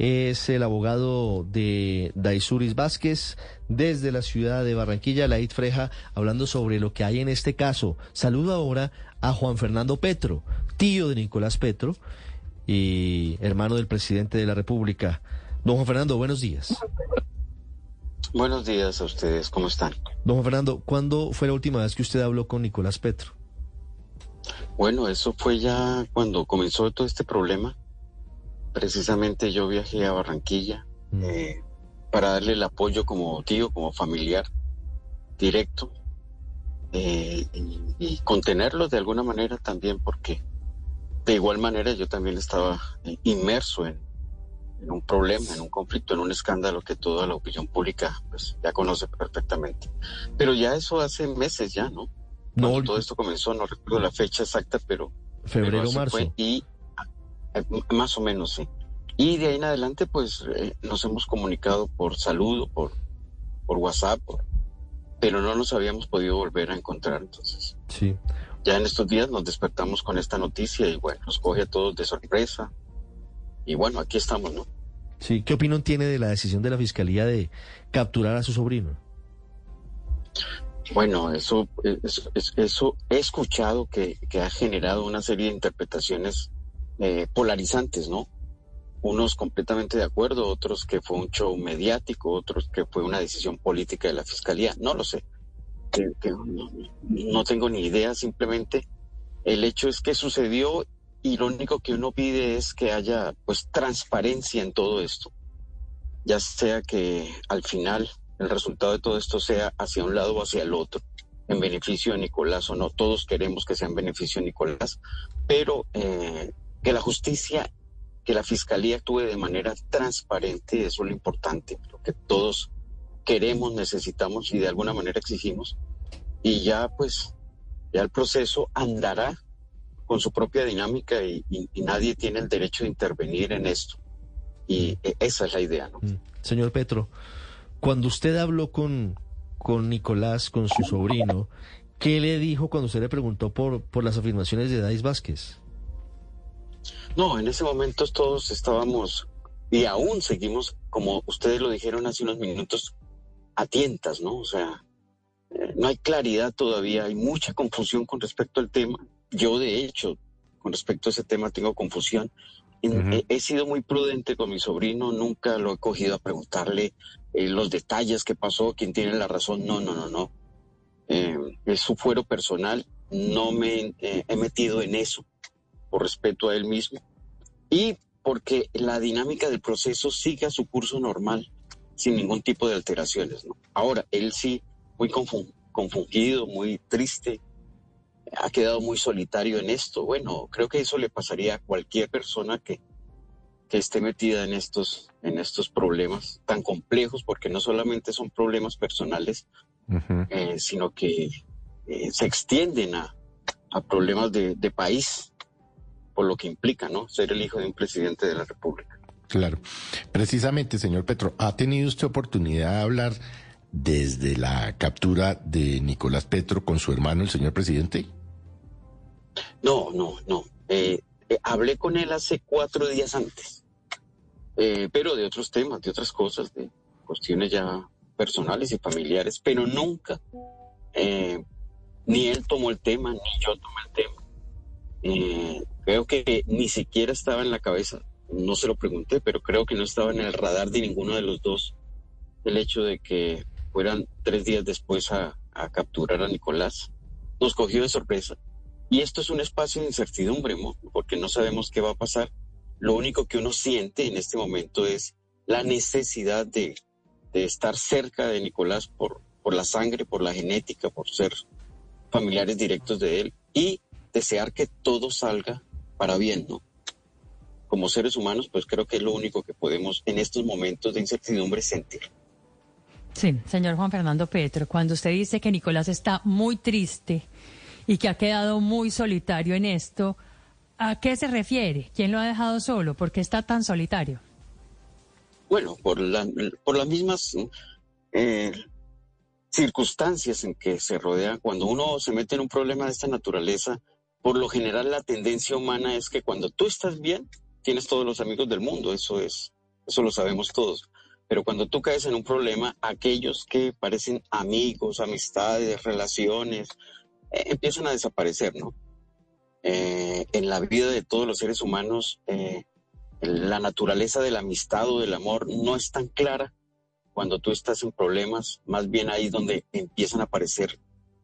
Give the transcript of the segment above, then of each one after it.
es el abogado de Daisuris Vázquez desde la ciudad de Barranquilla, Laid Freja, hablando sobre lo que hay en este caso. Saludo ahora a Juan Fernando Petro, tío de Nicolás Petro y hermano del presidente de la República. Don Juan Fernando, buenos días. Buenos días a ustedes, ¿cómo están? Don Juan Fernando, ¿cuándo fue la última vez que usted habló con Nicolás Petro? Bueno, eso fue ya cuando comenzó todo este problema. Precisamente yo viajé a Barranquilla mm. eh, para darle el apoyo como tío, como familiar directo eh, y, contenerlos de alguna manera también porque de igual manera yo también estaba eh, inmerso en, un problema, en un conflicto, en un escándalo que toda la opinión pública pues, ya conoce perfectamente. Pero ya eso hace meses ya, ¿no? no, todo esto comenzó, no recuerdo la fecha exacta, pero... Febrero, marzo. y eh, más o menos, sí. Y de ahí en adelante, pues eh, nos hemos comunicado por saludo, por, por WhatsApp, pero no nos habíamos podido volver a encontrar. Entonces, sí. ya en estos días nos despertamos con esta noticia y bueno, nos coge a todos de sorpresa. Y bueno, aquí estamos, ¿no? Sí, ¿qué opinión tiene de la decisión de la fiscalía de capturar a su sobrino? Bueno, eso, eso, eso he escuchado que, que, ha generado una serie de interpretaciones eh, polarizantes, ¿no? Unos completamente de acuerdo, otros que fue un show mediático, otros que fue una decisión política de la fiscalía, no lo sé. Que, no, tengo ni idea, simplemente el hecho es que sucedió y lo único que uno pide es que haya pues transparencia en todo esto, ya sea que al final el resultado de todo esto sea hacia un lado o hacia el otro, en beneficio de Nicolás o no. Todos queremos que sea en beneficio de Nicolás, pero eh, que la justicia, que la fiscalía actúe de manera transparente, eso es lo importante, lo que todos queremos, necesitamos y de alguna manera exigimos. Y ya pues, ya el proceso andará con su propia dinámica y, nadie tiene el derecho de intervenir en esto. Y e, esa es la idea, ¿no? Mm. Señor Petro, cuando usted habló con, con Nicolás, con su sobrino, ¿qué le dijo cuando usted le preguntó por, por las afirmaciones de Dais Vázquez? No, en ese momento todos estábamos y aún seguimos, como ustedes lo dijeron hace unos minutos, a tientas, ¿no? O sea, eh, no hay claridad todavía, hay mucha confusión con respecto al tema. Yo, de hecho, con respecto a ese tema tengo confusión. he, sido muy prudente con mi sobrino, nunca lo he cogido a preguntarle eh, los detalles que pasó, quién tiene la razón. No, no, no, no. Eh, es su fuero personal. No me eh, he metido en eso por respeto a él mismo y porque la dinámica del proceso sigue a su curso normal, sin ningún tipo de alteraciones. ¿no? Ahora, él sí, muy confundido, muy triste, ha quedado muy solitario en esto. Bueno, creo que eso le pasaría a cualquier persona que que esté metida en estos, en estos problemas tan complejos, porque no solamente son problemas personales, eh, sino que eh, se extienden a, problemas de, país, por lo que implica, ¿no? Ser el hijo de un presidente de la República. Claro. Precisamente, señor Petro, ¿ha tenido usted oportunidad de hablar desde la captura de Nicolás Petro con su hermano, el señor presidente? No, no, no. Eh, hablé con él hace cuatro días antes. Eh, pero de otros temas, de otras cosas, de cuestiones ya personales y familiares, pero nunca eh, ni él tomó el tema, ni yo tomé el tema. Creo que ni siquiera estaba en la cabeza, no se lo pregunté, pero creo que no estaba en el radar de ninguno de los dos el hecho de que fueran tres días después a, capturar a Nicolás. Nos cogió de sorpresa. Y esto es un espacio de incertidumbre, porque no sabemos qué va a pasar lo único que uno siente en este momento es la necesidad de, estar cerca de Nicolás por la sangre, por la genética, por ser familiares directos de él y desear que todo salga para bien, ¿no? Como seres humanos, pues creo que es lo único que podemos en estos momentos de incertidumbre sentir. Sí, señor Juan Fernando Petro, cuando usted dice que Nicolás está muy triste y que ha quedado muy solitario en esto, ¿A qué se refiere? ¿Quién lo ha dejado solo? ¿Por qué está tan solitario? Bueno, por, la, por las mismas eh, circunstancias en que se rodea. Cuando uno se mete en un problema de esta naturaleza, por lo general la tendencia humana es que cuando tú estás bien, tienes todos los amigos del mundo. Eso es eso lo sabemos todos. Pero cuando tú caes en un problema, aquellos que parecen amigos, amistades, relaciones, eh, empiezan a desaparecer, ¿no? Eh, en la vida de todos los seres humanos, eh, la naturaleza de la amistad o del amor no es tan clara cuando tú estás en problemas, más bien ahí donde empiezan a aparecer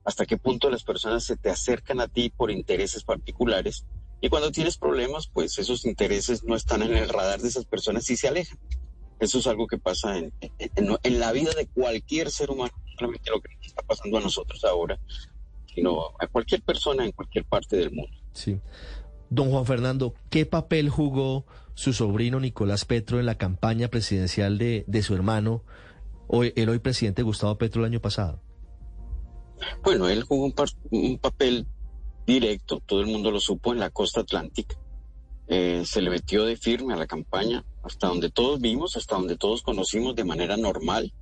hasta qué punto las personas se te acercan a ti por intereses particulares y cuando tienes problemas, pues esos intereses no están en el radar de esas personas y se alejan. Eso es algo que pasa en, en, la vida de cualquier ser humano, no solamente lo que está pasando a nosotros ahora, sino a cualquier persona en cualquier parte del mundo. Sí. Don Juan Fernando, ¿qué papel jugó su sobrino Nicolás Petro en la campaña presidencial de, de su hermano, hoy, el hoy presidente Gustavo Petro, el año pasado? Bueno, él jugó un, papel directo, todo el mundo lo supo, en la costa atlántica. Eh, se le metió de firme a la campaña, hasta donde todos vimos, hasta donde todos conocimos de manera normal,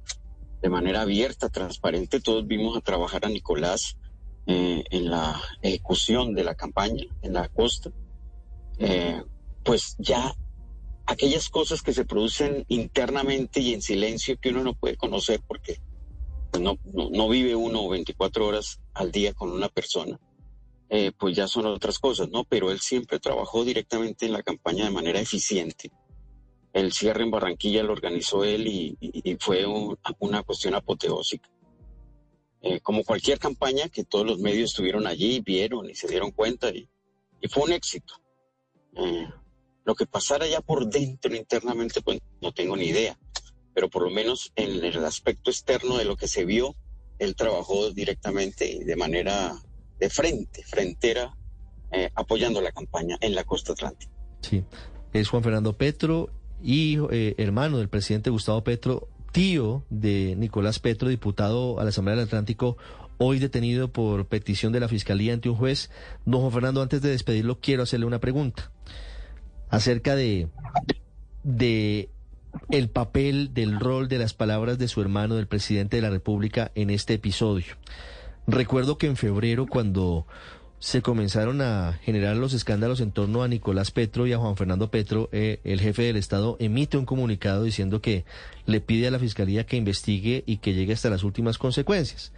de manera abierta, transparente, todos vimos a trabajar a Nicolás eh, en la ejecución de la campaña en la costa, eh, pues ya aquellas cosas que se producen internamente y en silencio que uno no puede conocer porque no, no, vive uno 24 horas al día con una persona, eh, pues ya son otras cosas, ¿no? Pero él siempre trabajó directamente en la campaña de manera eficiente. El cierre en Barranquilla lo organizó él y, fue una cuestión apoteósica. Eh, como cualquier campaña que todos los medios estuvieron allí, vieron y se dieron cuenta y, fue un éxito. Eh, lo que pasara ya por dentro internamente, pues no tengo ni idea, pero por lo menos en el aspecto externo de lo que se vio, él trabajó directamente y de manera de frente, frontera, eh, apoyando la campaña en la costa atlántica. Sí, es Juan Fernando Petro, hijo, hermano del presidente Gustavo Petro, tío de Nicolás Petro, diputado a la Asamblea del Atlántico, hoy detenido por petición de la Fiscalía ante un juez. Don Juan Fernando, antes de despedirlo, quiero hacerle una pregunta acerca de, de el papel del rol de las palabras de su hermano, del presidente de la República, en este episodio. Recuerdo que en febrero, cuando se comenzaron a generar los escándalos en torno a Nicolás Petro y a Juan Fernando Petro, eh, el jefe del Estado emite un comunicado diciendo que le pide a la Fiscalía que investigue y que llegue hasta las últimas consecuencias.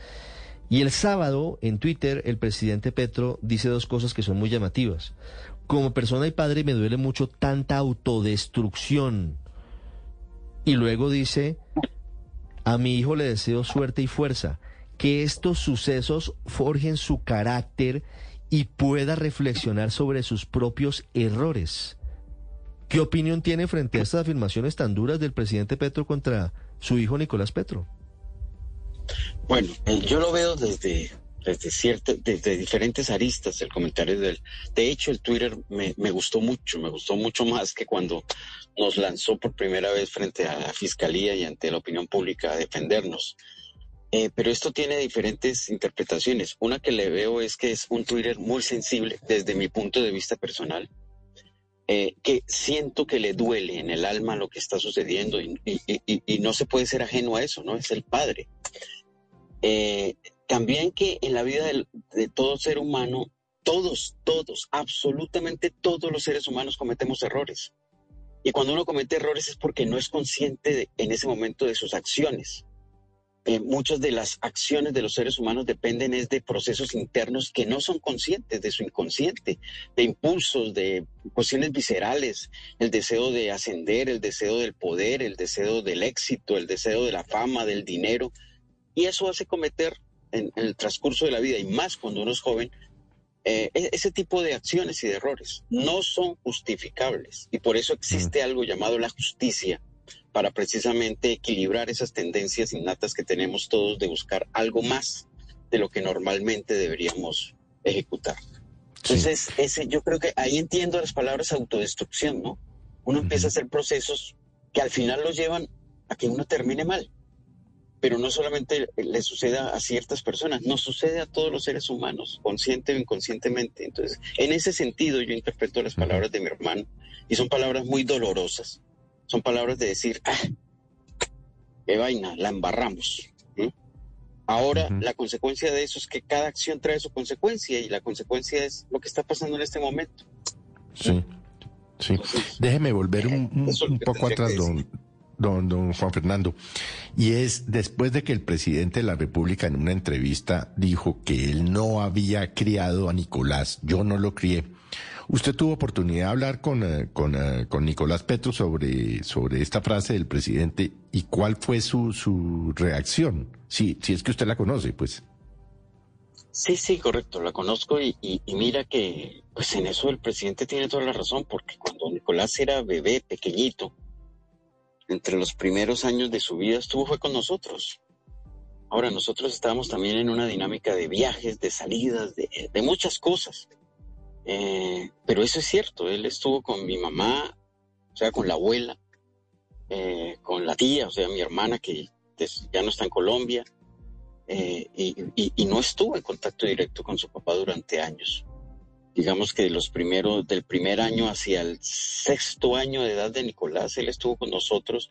Y el sábado, en Twitter, el presidente Petro dice dos cosas que son muy llamativas. Como persona y padre me duele mucho tanta autodestrucción. Y luego dice, a mi hijo le deseo suerte y fuerza, que estos sucesos forjen su carácter y pueda reflexionar sobre sus propios errores. ¿Qué opinión tiene frente a estas afirmaciones tan duras del presidente Petro contra su hijo Nicolás Petro? Bueno, eh, yo lo veo desde, desde, desde diferentes aristas el comentario del... De hecho, el Twitter me, me gustó mucho, me gustó mucho más que cuando nos lanzó por primera vez frente a la Fiscalía y ante la opinión pública a defendernos. Eh, pero esto tiene diferentes interpretaciones. Una que le veo es que es un Twitter muy sensible desde mi punto de vista personal, eh, que siento que le duele en el alma lo que está sucediendo y, no se puede ser ajeno a eso, ¿no? Es el padre. Eh, también que en la vida de todo ser humano, todos, todos, absolutamente todos los seres humanos cometemos errores. Y cuando uno comete errores es porque no es consciente en ese momento de sus acciones. Eh, muchas de las acciones de los seres humanos dependen es de procesos internos que no son conscientes de su inconsciente, de impulsos, de cuestiones viscerales, el deseo de ascender, el deseo del poder, el deseo del éxito, el deseo de la fama, del dinero. Y eso hace cometer en, el transcurso de la vida, y más cuando uno es joven, eh, e-, ese tipo de acciones y de errores no son justificables. Y por eso existe algo llamado la justicia para precisamente equilibrar esas tendencias innatas que tenemos todos de buscar algo más de lo que normalmente deberíamos ejecutar. Entonces, ese, yo creo que ahí entiendo las palabras autodestrucción, ¿no? Uno empieza a hacer procesos que al final los llevan a que uno termine mal. Pero no solamente le suceda a ciertas personas, nos sucede a todos los seres humanos, consciente o inconscientemente. Entonces, en ese sentido yo interpreto las palabras de mi hermano y son palabras muy dolorosas, son palabras de decir, ah, qué vaina, la embarramos. Ahora, la consecuencia de eso es que cada acción trae su consecuencia y la consecuencia es lo que está pasando en este momento. Sí. Sí, déjeme volver un, un poco atrás, don, don, don Juan Fernando. Y es después de que el presidente de la República en una entrevista dijo que él no había criado a Nicolás, yo no lo crié. Usted tuvo oportunidad de hablar con, eh, con, eh, con, Nicolás Petro sobre, sobre esta frase del presidente y cuál fue su, su reacción, si, si es que usted la conoce, pues. Sí, sí, correcto, la conozco y, y, y, mira que pues en eso el presidente tiene toda la razón, porque cuando Nicolás era bebé, pequeñito, entre los primeros años de su vida estuvo fue con nosotros. Ahora, nosotros estábamos también en una dinámica de viajes, de salidas, de, muchas cosas. Eh, pero eso es cierto, él estuvo con mi mamá, o sea, con la abuela, eh, con la tía, o sea, mi hermana que ya no está en Colombia, eh, y, no estuvo en contacto directo con su papá durante años digamos que de los primeros, del primer año hacia el sexto año de edad de Nicolás, él estuvo con nosotros,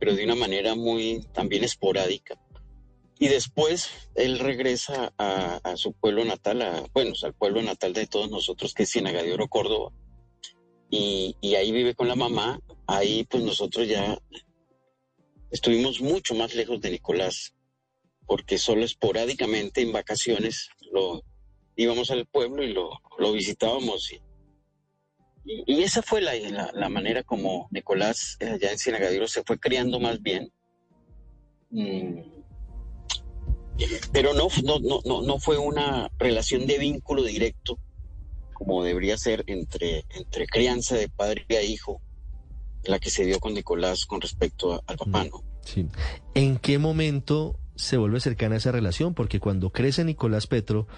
pero de una manera muy también esporádica. Y después él regresa a, su pueblo natal, a, bueno, al pueblo natal de todos nosotros, que es Ciénaga de Oro, Córdoba. Y, y ahí vive con la mamá. Ahí pues nosotros ya estuvimos mucho más lejos de Nicolás, porque solo esporádicamente en vacaciones lo, íbamos al pueblo y lo, lo visitábamos. Y, y, esa fue la, la, la, manera como Nicolás eh, allá en Cienagadero se fue criando más bien. Mm. Pero no, no, no, no fue una relación de vínculo directo como debería ser entre, entre crianza de padre a hijo, la que se dio con Nicolás con respecto a, al papá, ¿no? Sí. ¿En qué momento se vuelve cercana esa relación? Porque cuando crece Nicolás Petro,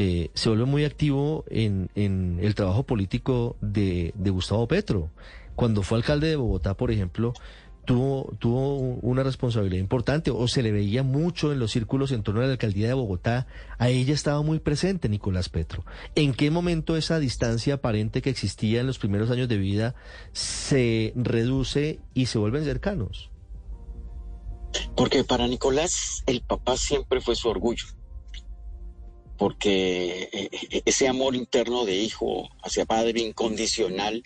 eh, se vuelve muy activo en, el trabajo político de, de, Gustavo Petro. Cuando fue alcalde de Bogotá, por ejemplo, tuvo, tuvo una responsabilidad importante o se le veía mucho en los círculos en torno a la alcaldía de Bogotá. A ella estaba muy presente Nicolás Petro. ¿En qué momento esa distancia aparente que existía en los primeros años de vida se reduce y se vuelven cercanos? Porque para Nicolás el papá siempre fue su orgullo porque eh, ese amor interno de hijo hacia padre incondicional,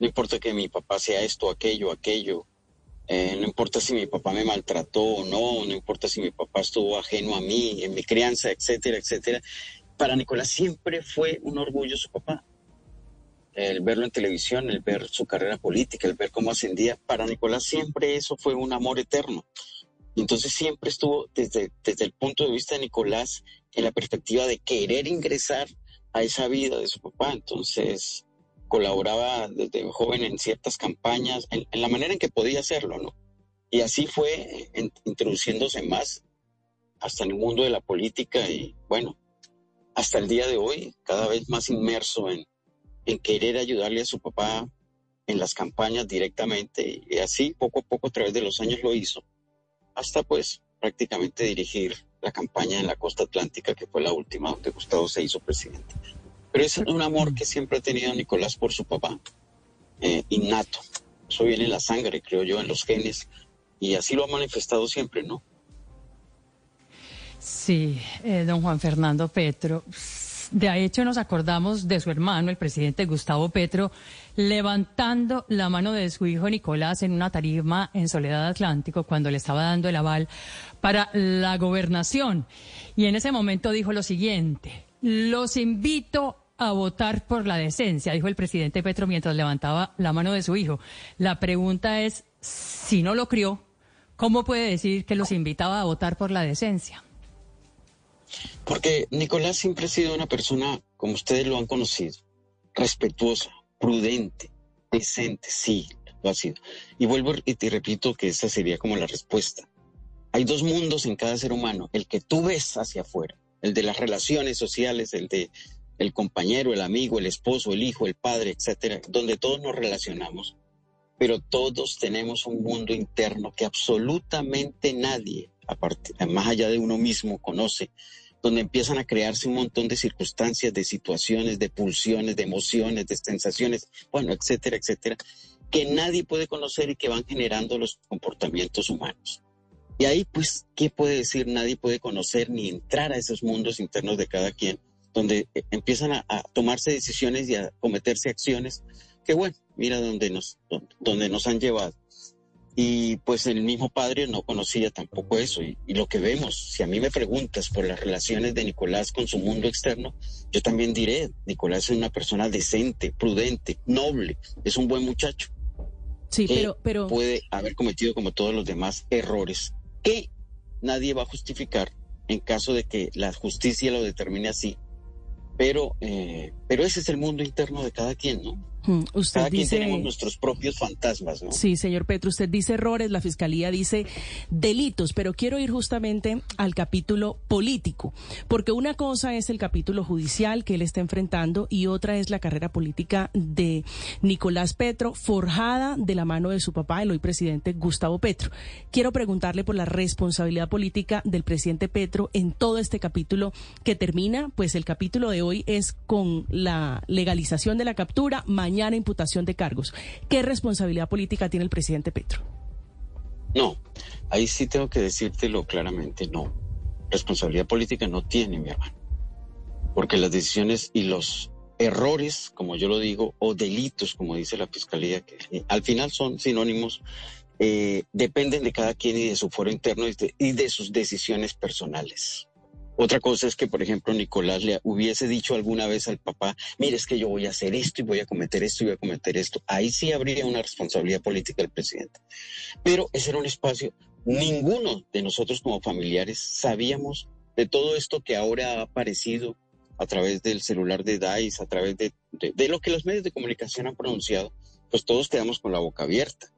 no importa que mi papá sea esto, aquello, aquello, eh, no importa si mi papá me maltrató o no, no importa si mi papá estuvo ajeno a mí en mi crianza, etcétera, etcétera. Para Nicolás siempre fue un orgullo su papá. El verlo en televisión, el ver su carrera política, el ver cómo ascendía, para Nicolás siempre eso fue un amor eterno. Entonces siempre estuvo desde, desde el punto de vista de Nicolás en la perspectiva de querer ingresar a esa vida de su papá. Entonces colaboraba desde joven en ciertas campañas, en, la manera en que podía hacerlo, ¿no? Y así fue introduciéndose más hasta en el mundo de la política y bueno, hasta el día de hoy cada vez más inmerso en, en querer ayudarle a su papá en las campañas directamente y así poco a poco a través de los años lo hizo hasta pues prácticamente dirigir la campaña en la costa atlántica, que fue la última donde Gustavo se hizo presidente. Pero es un amor que siempre ha tenido Nicolás por su papá, eh, innato. Eso viene en la sangre, creo yo, en los genes, y así lo ha manifestado siempre, ¿no? Sí, eh, don Juan Fernando Petro. De hecho, nos acordamos de su hermano, el presidente Gustavo Petro, levantando la mano de su hijo Nicolás en una tarima en Soledad Atlántico cuando le estaba dando el aval para la gobernación. Y en ese momento dijo lo siguiente, los invito a votar por la decencia, dijo el presidente Petro mientras levantaba la mano de su hijo. La pregunta es, si no lo crió, ¿cómo puede decir que los invitaba a votar por la decencia? Porque Nicolás siempre ha sido una persona, como ustedes lo han conocido, respetuosa, prudente, decente, sí, lo ha sido. Y vuelvo y te repito que esa sería como la respuesta. Hay dos mundos en cada ser humano, el que tú ves hacia afuera, el de las relaciones sociales, el de el compañero, el amigo, el esposo, el hijo, el padre, etcétera, donde todos nos relacionamos, pero todos tenemos un mundo interno que absolutamente nadie, aparte, más allá de uno mismo, conoce donde empiezan a crearse un montón de circunstancias, de situaciones, de pulsiones, de emociones, de sensaciones, bueno, etcétera, etcétera, que nadie puede conocer y que van generando los comportamientos humanos. Y ahí, pues, ¿qué puede decir? Nadie puede conocer ni entrar a esos mundos internos de cada quien, donde eh, empiezan a, tomarse decisiones y a cometerse acciones qué bueno, mira dónde nos, dónde nos han llevado. Y pues el mismo padre no conocía tampoco eso. Y, lo que vemos, si a mí me preguntas por las relaciones de Nicolás con su mundo externo, yo también diré, Nicolás es una persona decente, prudente, noble, es un buen muchacho. Sí, pero, pero... Puede haber cometido como todos los demás errores que nadie va a justificar en caso de que la justicia lo determine así. Pero, eh, pero ese es el mundo interno de cada quien, ¿no? Hmm, usted Cada dice... quien tenemos nuestros propios fantasmas, ¿no? Sí, señor Petro, usted dice errores, la Fiscalía dice delitos, pero quiero ir justamente al capítulo político, porque una cosa es el capítulo judicial que él está enfrentando y otra es la carrera política de Nicolás Petro, forjada de la mano de su papá, el hoy presidente Gustavo Petro. Quiero preguntarle por la responsabilidad política del presidente Petro en todo este capítulo que termina, pues el capítulo de hoy es con la legalización de la captura, mañana imputación de cargos. ¿Qué responsabilidad política tiene el presidente Petro? No, ahí sí tengo que decírtelo claramente, no. Responsabilidad política no tiene, mi hermano. Porque las decisiones y los errores, como yo lo digo, o delitos, como dice la Fiscalía, que eh, al final son sinónimos, eh, dependen de cada quien y de su foro interno y de sus decisiones personales. Otra cosa es que, por ejemplo, Nicolás le hubiese dicho alguna vez al papá, mire, es que yo voy a hacer esto y voy a cometer esto y voy a cometer esto. Ahí sí habría una responsabilidad política del presidente. Pero ese era un espacio, ninguno de nosotros como familiares sabíamos de todo esto que ahora ha aparecido a través del celular de DICE, a través de, de lo que los medios de comunicación han pronunciado, pues todos quedamos con la boca abierta,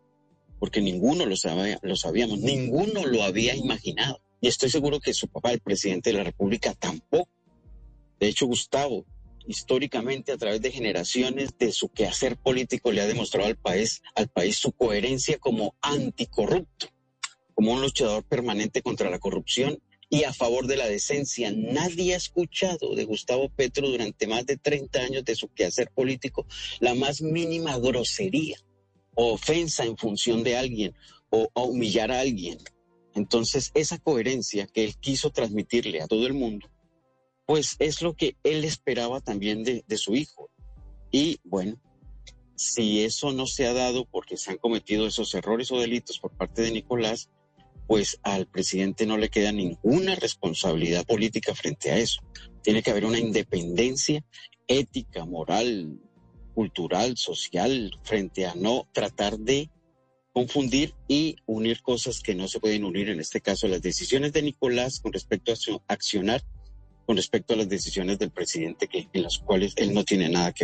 porque ninguno lo, sabía, lo sabíamos, ninguno lo había imaginado. Y estoy seguro que su papá, el presidente de la República, tampoco. De hecho, Gustavo, históricamente a través de generaciones de su quehacer político le ha demostrado al país, al país su coherencia como anticorrupto, como un luchador permanente contra la corrupción y a favor de la decencia. Nadie ha escuchado de Gustavo Petro durante más de 30 años de su quehacer político la más mínima grosería o ofensa en función de alguien o, o humillar a alguien. Entonces, esa coherencia que él quiso transmitirle a todo el mundo, pues es lo que él esperaba también de, su hijo. Y bueno, si eso no se ha dado porque se han cometido esos errores o delitos por parte de Nicolás, pues al presidente no le queda ninguna responsabilidad política frente a eso. Tiene que haber una independencia ética, moral, cultural, social, frente a no tratar de confundir y unir cosas que no se pueden unir, en este caso las decisiones de Nicolás con respecto a accionar, con respecto a las decisiones del presidente que, en las cuales él no tiene nada que ver.